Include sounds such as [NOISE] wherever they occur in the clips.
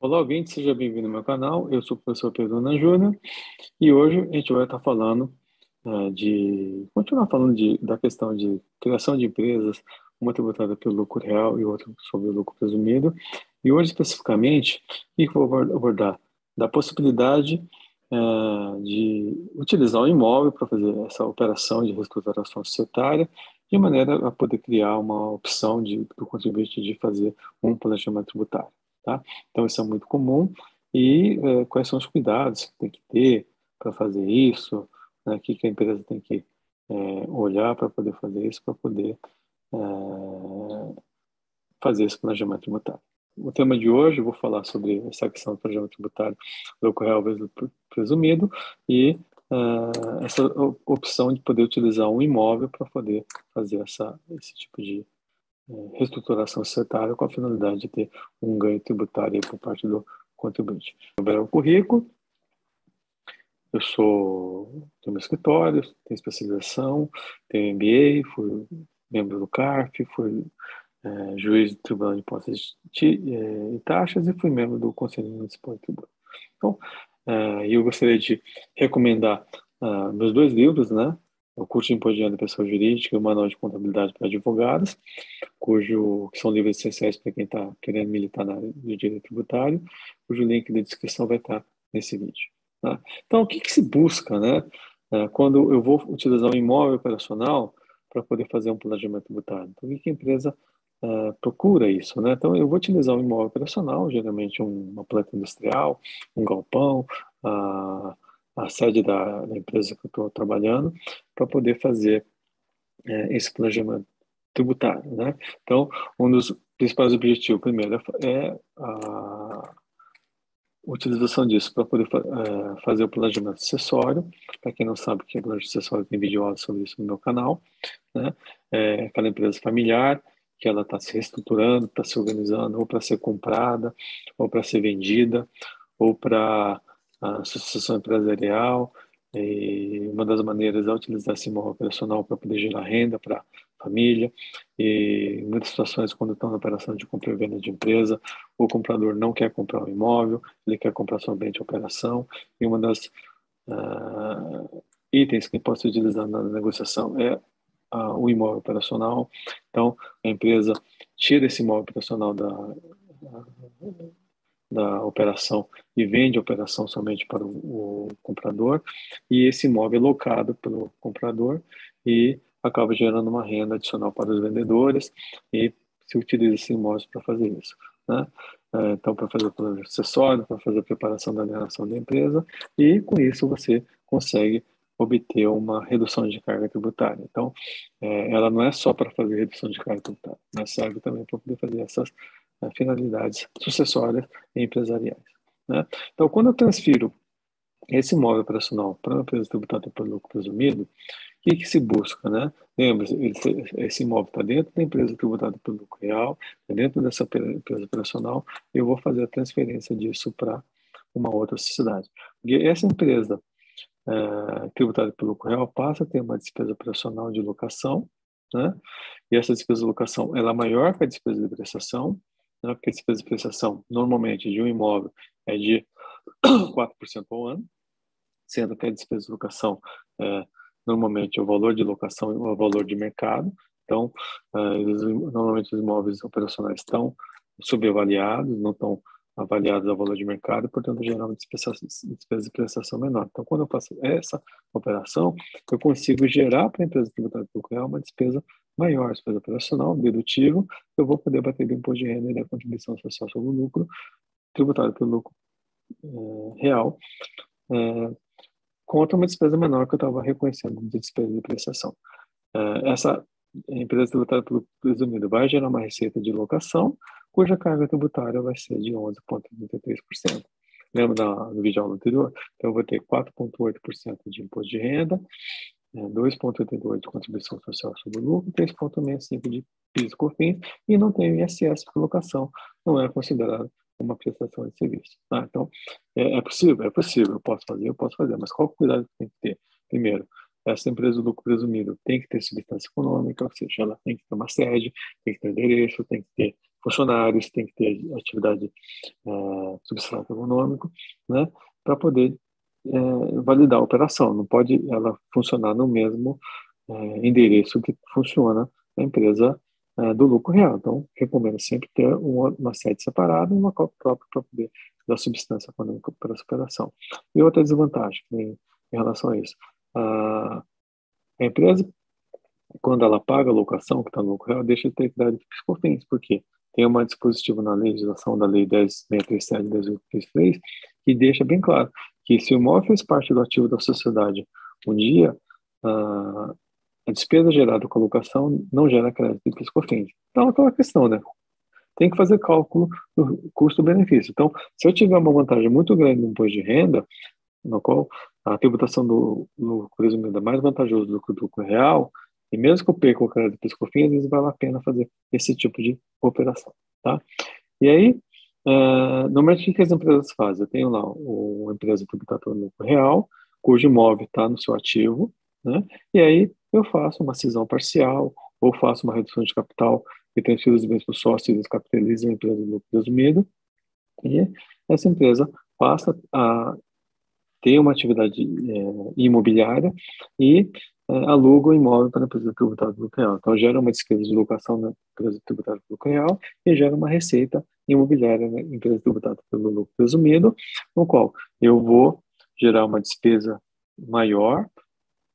Olá, ouvinte, seja bem-vindo ao meu canal. Eu sou o professor Pedro Ana Júnior e hoje a gente vai estar falando uh, de. continuar falando de, da questão de criação de empresas, uma tributada pelo lucro real e outra sobre o lucro presumido. E hoje, especificamente, o que vou abordar? Da possibilidade uh, de utilizar o imóvel para fazer essa operação de reestruturação societária, de maneira a poder criar uma opção de, do contribuinte de fazer um planejamento tributário. Tá? Então, isso é muito comum. E é, quais são os cuidados que tem que ter para fazer isso? Né? O que, que a empresa tem que é, olhar para poder fazer isso, para poder é, fazer esse planejamento tributário. O tema de hoje, eu vou falar sobre essa questão do planejamento tributário do real vezes presumido e uh, essa opção de poder utilizar um imóvel para poder fazer essa, esse tipo de reestruturação societária com a finalidade de ter um ganho tributário por parte do contribuinte. O currículo, eu sou, tenho meu escritório, tenho especialização, tenho MBA, fui membro do CARF, fui é, juiz do Tribunal de Impostos e é, Taxas e fui membro do Conselho Municipal de Tributo. Então, é, eu gostaria de recomendar uh, meus dois livros, né? O curso de Imposto de Pessoa Jurídica e o Manual de Contabilidade para Advogados, cujo, que são livros essenciais para quem está querendo militar na área do direito tributário, cujo link da descrição vai estar nesse vídeo. Tá? Então, o que, que, se busca né, é, quando eu vou utilizar um imóvel operacional para poder fazer um planejamento tributário? Então, o que a empresa uh, procura isso? Né? Então, eu vou utilizar um imóvel operacional, geralmente uma planta industrial, um galpão, uh, a sede da, da empresa que eu estou trabalhando, para poder fazer é, esse planejamento tributário. Né? Então, um dos principais objetivos, primeiro, é a utilização disso para poder é, fazer o planejamento acessório. Para quem não sabe o que é planejamento acessório, tem vídeo sobre isso no meu canal. Né? É aquela empresa familiar que ela está se reestruturando, está se organizando, ou para ser comprada, ou para ser vendida, ou para a associação empresarial, e uma das maneiras é utilizar esse imóvel operacional para poder gerar renda para a família. E em muitas situações, quando estão na operação de compra e venda de empresa, o comprador não quer comprar um imóvel, ele quer comprar somente a operação. E uma das uh, itens que pode ser utilizado na negociação é uh, o imóvel operacional. Então, a empresa tira esse imóvel operacional da. Uh, da operação e vende a operação somente para o, o comprador e esse imóvel é locado pelo comprador e acaba gerando uma renda adicional para os vendedores e se utiliza esse imóvel para fazer isso. Né? É, então, para fazer o plano acessório, para fazer a preparação da alienação da empresa e com isso você consegue obter uma redução de carga tributária. Então, é, ela não é só para fazer redução de carga tributária, mas serve também para poder fazer essas né, finalidades sucessórias e empresariais. Né? Então, quando eu transfiro esse imóvel operacional para uma empresa tributada por lucro presumido, o que, que se busca? Né? Lembra, esse imóvel está dentro da empresa tributada por lucro real, tá dentro dessa empresa operacional, eu vou fazer a transferência disso para uma outra sociedade. Porque essa empresa é, tributada pelo lucro real passa a ter uma despesa operacional de locação, né? e essa despesa de locação ela é maior que a despesa de prestação, né, porque a despesa de prestação, normalmente, de um imóvel é de [COUGHS] 4% ao ano, sendo que a despesa de locação, é, normalmente, o valor de locação é o valor de mercado. Então, é, eles, normalmente, os imóveis operacionais estão subavaliados, não estão avaliados ao valor de mercado, portanto, geram uma despesa, despesa de prestação menor. Então, quando eu faço essa operação, eu consigo gerar para a empresa tributária pública uma despesa maior, despesa operacional, dedutivo, eu vou poder bater do imposto de renda e da contribuição social sobre o lucro, tributado pelo lucro é, real, é, contra uma despesa menor que eu estava reconhecendo de despesa de prestação. É, essa empresa tributária pelo presumido vai gerar uma receita de locação, cuja carga tributária vai ser de 11,33%. Lembra do vídeo anterior? Então, eu vou ter 4,8% de imposto de renda, 2,82% é, de contribuição social sobre o lucro, 3,65% de PIS e COFINS, e não tem ISS por locação, não é considerado uma prestação de serviço. Tá? Então, é, é, possível? É possível, eu posso fazer, eu posso fazer, mas qual o cuidado que tem que ter? Primeiro, essa empresa do lucro presumido tem que ter substância econômica, ou seja, ela tem que ter uma sede, tem que ter endereço, tem que ter funcionários, tem que ter atividade é, substrato econômico, né, para poder é, validar a operação. Não pode ela funcionar no mesmo é, endereço que funciona a empresa é, do lucro real. Então, recomendo sempre ter uma, uma sede separada e uma cópia própria para poder dar substância econômica para essa operação. E outra desvantagem em, em relação a isso. A, a empresa, quando ela paga a locação, que está no lucro real, deixa de ter que piscofins. Por quê? Tem uma dispositiva na legislação da Lei 10.637 de 2033 que deixa bem claro que se o imóvel fez parte do ativo da sociedade um dia, a, despesa gerada com a locação não gera crédito de piscofins. Então, aquela questão, né? Tem que fazer cálculo do custo-benefício. Então, se eu tiver uma vantagem muito grande no imposto de renda, no qual a tributação do lucro presumido é mais vantajoso do que o lucro real, e mesmo que eu perca o crédito piscofins, às vezes vale a pena fazer esse tipo de operação, tá? E aí, uh, normalmente o que as empresas fazem? Eu tenho lá uma empresa tributada no lucro real, cujo imóvel está no seu ativo, né? E aí eu faço uma cisão parcial ou faço uma redução de capital e transfiro os bens para o sócio e descapitaliza a empresa do lucro presumido. E essa empresa passa a ter uma atividade é, imobiliária e é, aluga o imóvel para a empresa tributária do lucro real. Então, gera uma despesa de locação na empresa tributária do lucro real e gera uma receita imobiliária na empresa tributária pelo lucro presumido, no qual eu vou gerar uma despesa maior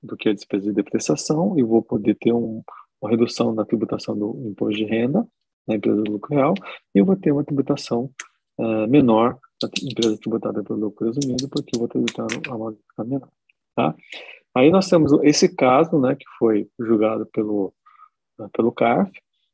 do que a despesa de depreciação e vou poder ter um, uma redução na tributação do imposto de renda na empresa do lucro real e eu vou ter uma tributação uh, menor na empresa tributada pelo lucro presumido porque eu vou tributar a uma menor, tá? Aí nós temos esse caso, né, que foi julgado pelo, pelo CARF,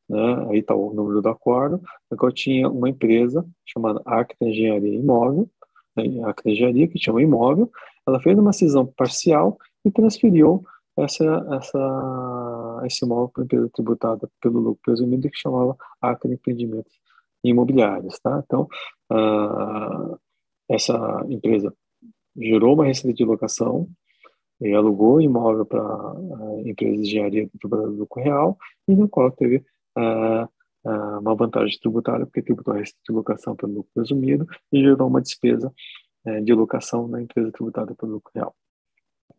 né, aí está o número do acordo, eu tinha uma empresa chamada Arquita Engenharia Imóvel, né, Arquita Engenharia, que um imóvel, ela fez uma cisão parcial e transferiu essa, essa, esse imóvel para a empresa tributada pelo lucro presumido, que chamava Acre Empreendimentos Imobiliários. Tá? Então, uh, essa empresa gerou uma receita de locação, alugou imóvel para a uh, empresa de engenharia do lucro real, e no qual teve uma vantagem tributária, porque tributou a receita de locação pelo lucro presumido e gerou uma despesa uh, de locação na empresa tributada pelo lucro real.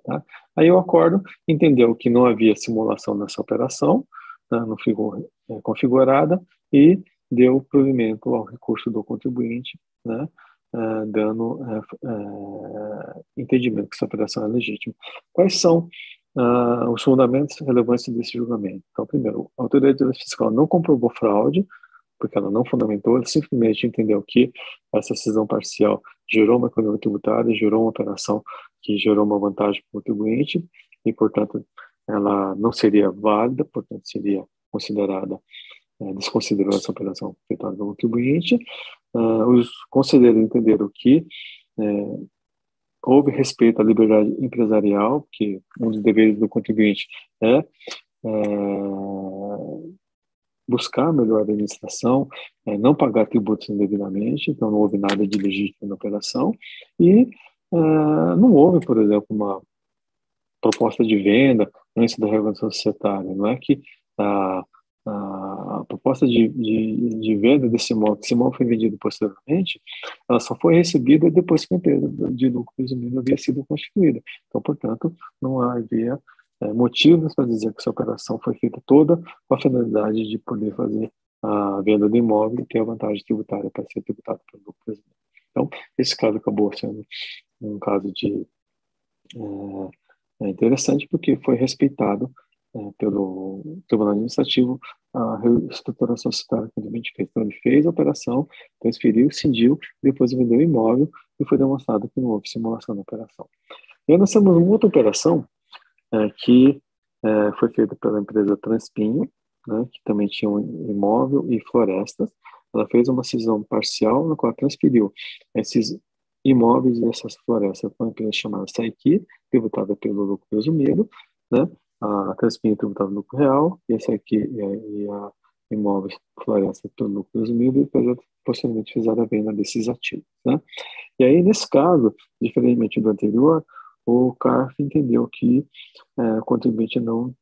Tá? Aí o acordo entendeu que não havia simulação nessa operação, né, não ficou é, configurada, e deu provimento ao recurso do contribuinte, né, é, dando é, é, entendimento que essa operação é legítima. Quais são uh, os fundamentos relevantes desse julgamento? Então, primeiro, a autoridade fiscal não comprovou fraude, porque ela não fundamentou, ela simplesmente entendeu que essa cisão parcial gerou uma economia tributária, gerou uma operação que gerou uma vantagem para o contribuinte e, portanto, ela não seria válida, portanto, seria considerada, é, desconsiderou essa operação feita pelo contribuinte. Uh, os conselheiros entenderam que é, houve respeito à liberdade empresarial, que um dos deveres do contribuinte é, é buscar melhor administração, é, não pagar tributos indevidamente, então não houve nada de legítimo na operação, e é, não houve, por exemplo, uma proposta de venda antes da revolução societária, não é que a, a proposta de, de, de, venda desse imóvel, que esse imóvel foi vendido posteriormente, ela só foi recebida depois que a empresa de lucro presumido havia sido constituída. Então, portanto, não havia é, motivos para dizer que essa operação foi feita toda com a finalidade de poder fazer a venda do imóvel e ter a vantagem tributária para ser tributado pelo lucro presumido. Então, esse caso acabou sendo um caso de é, é interessante porque foi respeitado é, pelo Tribunal Administrativo a reestruturação societária que o fez. Então, ele fez a operação, transferiu, cindiu, depois vendeu o imóvel e foi demonstrado que não houve simulação da operação. E aí nós temos uma outra operação é, que é, foi feita pela empresa Transpinho, né, que também tinha um imóvel e florestas. Ela fez uma cisão parcial, na qual transferiu esses imóveis e essas florestas para uma empresa chamada Saiki, tributada pelo lucro presumido, né, a Transpinho tributada pelo lucro real, esse aqui e a imóveis florestas pelo lucro presumido, e depois posteriormente fizeram a venda desses ativos. Né. E aí, nesse caso, diferentemente do anterior, o CARF entendeu que é, o contribuinte não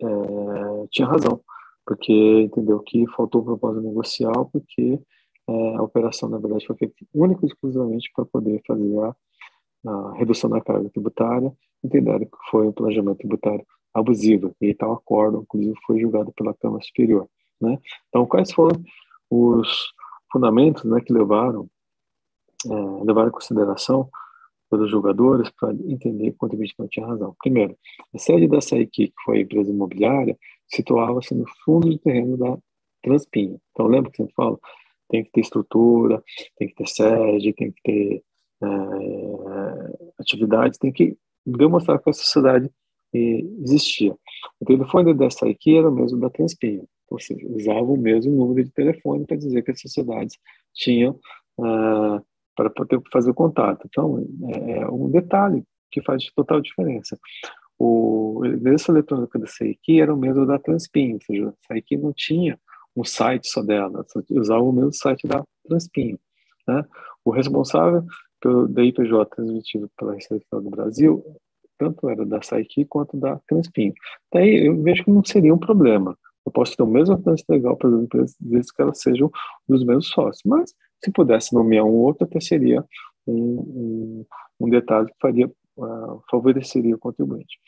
é, tinha razão, porque entendeu que faltou propósito negocial, porque é, a operação, na verdade, foi feita única e exclusivamente para poder fazer a, a, redução da carga tributária, entenderam que foi um planejamento tributário abusivo, e tal acordo, inclusive, foi julgado pela Câmara Superior. Né? Então, quais foram os fundamentos né, que levaram, é, levaram em consideração pelos jogadores para entender que o não tinha razão. Primeiro, a sede da SAIC, que foi a empresa imobiliária, situava-se no fundo do terreno da Transpinha. Então, lembra que gente fala? Tem que ter estrutura, tem que ter sede, tem que ter é, atividade, tem que demonstrar que a sociedade existia. O telefone da SAIC era o mesmo da Transpinha, ou seja, usava o mesmo número de telefone para dizer que as sociedades tinham ah, para poder fazer o contato. Então, é, é um detalhe que faz total diferença. O endereço eletrônico da CIQ era o mesmo da Transpin, ou seja, a CIQ não tinha um site só dela, só usava o mesmo site da Transpin. Né? O responsável pelo DIPJ transmitido pela Receita do Brasil, tanto era da SAIQ quanto da Transpin. Daí eu vejo que não seria um problema. Eu posso ter o mesmo trânsito legal para as empresas, desde que elas sejam dos mesmos sócios. Mas se pudesse nomear um outro, até seria um, um, um detalhe que faria, uh, favoreceria o contribuinte.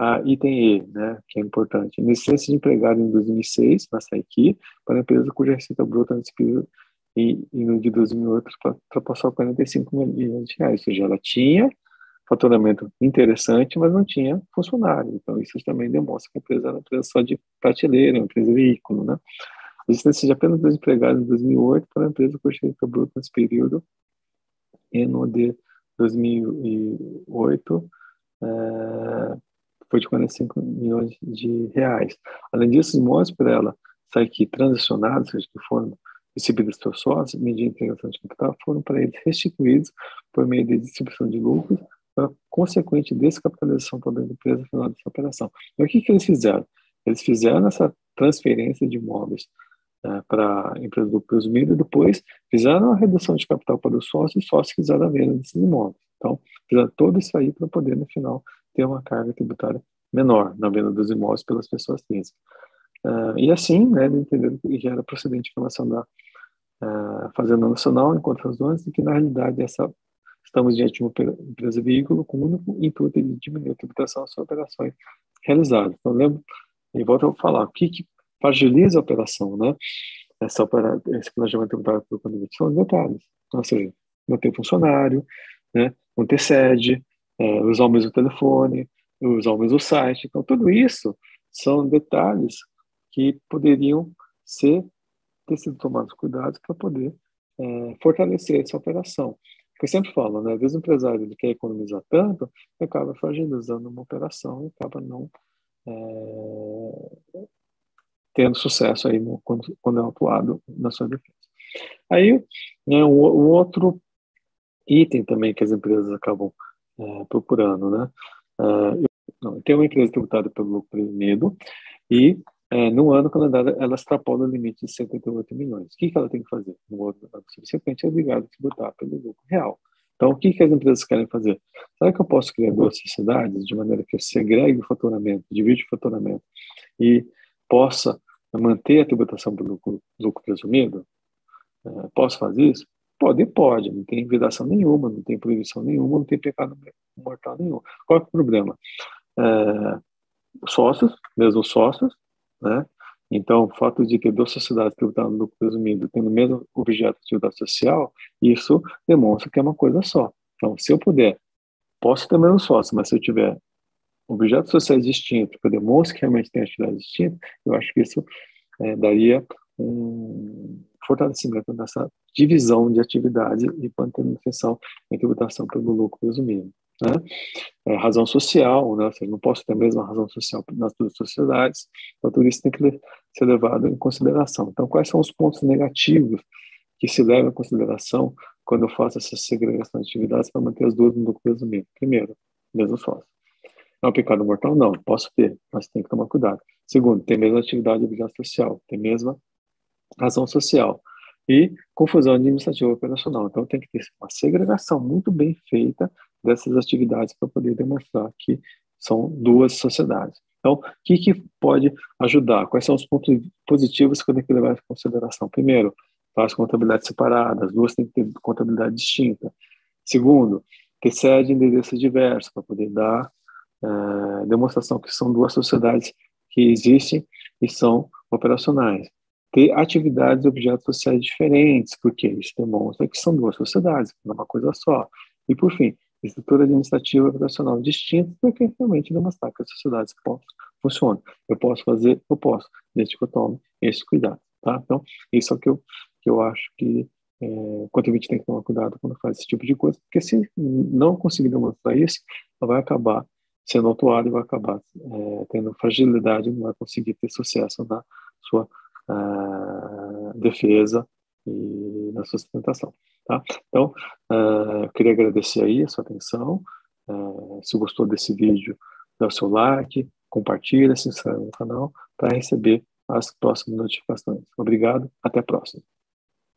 Uh, item E, né, que é importante, licença de empregado em 2006, na SAIQ, para a empresa cuja receita bruta nesse período e, e no de 2008 ultrapassou 45 milhões de reais, ou seja, ela tinha faturamento interessante, mas não tinha funcionário. Então, isso também demonstra que a empresa era uma empresa só de prateleira, uma empresa veículo, né? A existência de apenas dois empregados em 2008 para a empresa com receita bruta nesse período e no de 2008 é, foi de 45 milhões de reais. Além disso, os para ela sair aqui transacionados, seja, que foram recebidos pelos sócios, mediante integração de capital, foram para eles restituídos por meio de distribuição de lucros, consequente descapitalização toda da empresa no final dessa operação. Então, o que, que eles fizeram? Eles fizeram essa transferência de imóveis né, para a empresa do presumido e depois fizeram a redução de capital para os sócios e os sócios fizeram a venda desses imóveis. Então, fizeram todo isso aí para poder, no final, ter uma carga tributária menor na venda dos imóveis pelas pessoas físicas. Uh, e assim, né, entenderam que já era procedente em relação da uh, Fazenda Nacional, enquanto razões, e que na realidade essa, estamos diante de uma empresa veículo com o único intuito de diminuir a tributação às operações realizadas. Então, lembro, e volto a falar, o que, que fragiliza a operação, né? Essa opera, esse planejamento tributário por condomínio são detalhes. Ou seja, não ter funcionário, né? não ter sede, é, usar o mesmo telefone, usar o mesmo site. Então, tudo isso são detalhes que poderiam ser ter sido tomados cuidados para poder é, fortalecer essa operação. Porque eu sempre falo, né? Às vezes o empresário ele quer economizar tanto, acaba fragilizando uma operação e acaba não é, tendo sucesso aí no, quando, quando é atuado na sua defesa. Aí, né, um, um outro item também que as empresas acabam é, procurando, né? É, não, tem uma empresa tributada pelo lucro presumido e é, no ano calendário ela extrapola o limite de 78 milhões. O que, que ela tem que fazer? No ano subsequente é obrigada a tributar pelo lucro real. Então, o que, que as empresas querem fazer? Será que eu posso criar duas sociedades de maneira que eu segregue o faturamento, divide o faturamento e possa manter a tributação do lucro, lucro presumido? É, posso fazer isso? Pode, pode, não tem vedação nenhuma, não tem proibição nenhuma, não tem pecado mortal nenhum. Qual é o problema? É, sócios, mesmo sócios, né? Então, o fato de ter duas sociedades tributando lucro presumido, tendo o mesmo objeto de atividade social, isso demonstra que é uma coisa só. Então, se eu puder, posso ter menos sócio, mas se eu tiver objetos sociais distintos, que eu demonstre que realmente tem atividade distinta, eu acho que isso é, daria um fortalecimento nessa divisão de atividade e manutenção em tributação pelo lucro presumido. Né? É, razão social, né? ou seja, não posso ter a mesma razão social nas duas sociedades, então tudo isso tem que ser levado em consideração. Então, quais são os pontos negativos que se levam em consideração quando eu faço essa segregação de atividades para manter as duas no lucro presumido? Primeiro, mesmo sócio. É um pecado mortal? Não, posso ter, mas tem que tomar cuidado. Segundo, tem mesma atividade de obrigação social, tem mesma razão social e confusão administrativa operacional. Então, tem que ter uma segregação muito bem feita dessas atividades para poder demonstrar que são duas sociedades. Então, o que, que pode ajudar? Quais são os pontos positivos que eu tenho que levar em consideração? Primeiro, faz contabilidade separada, as duas têm que ter contabilidade distinta. Segundo, ter sede e endereços diversos para poder dar é, demonstração que são duas sociedades que existem e são operacionais. Ter atividades e objetos sociais diferentes, porque isso demonstra que são duas sociedades, não é uma coisa só. E, por fim, estrutura administrativa e operacional distinta, porque realmente demonstrar que as sociedades funcionam. Eu posso fazer, eu posso, desde que eu tome esse cuidado. Tá? Então, isso é o que eu, que eu acho que é, o contribuinte tem que tomar cuidado quando faz esse tipo de coisa, porque se não conseguir demonstrar isso, ela vai acabar sendo autuado e vai acabar é, tendo fragilidade, não vai conseguir ter sucesso na sua uh, defesa e na sua sustentação. Tá? Então, uh, queria agradecer aí a sua atenção. Uh, se gostou desse vídeo, dá o seu like, compartilha, se inscreve no canal para receber as próximas notificações. Obrigado, até a próxima.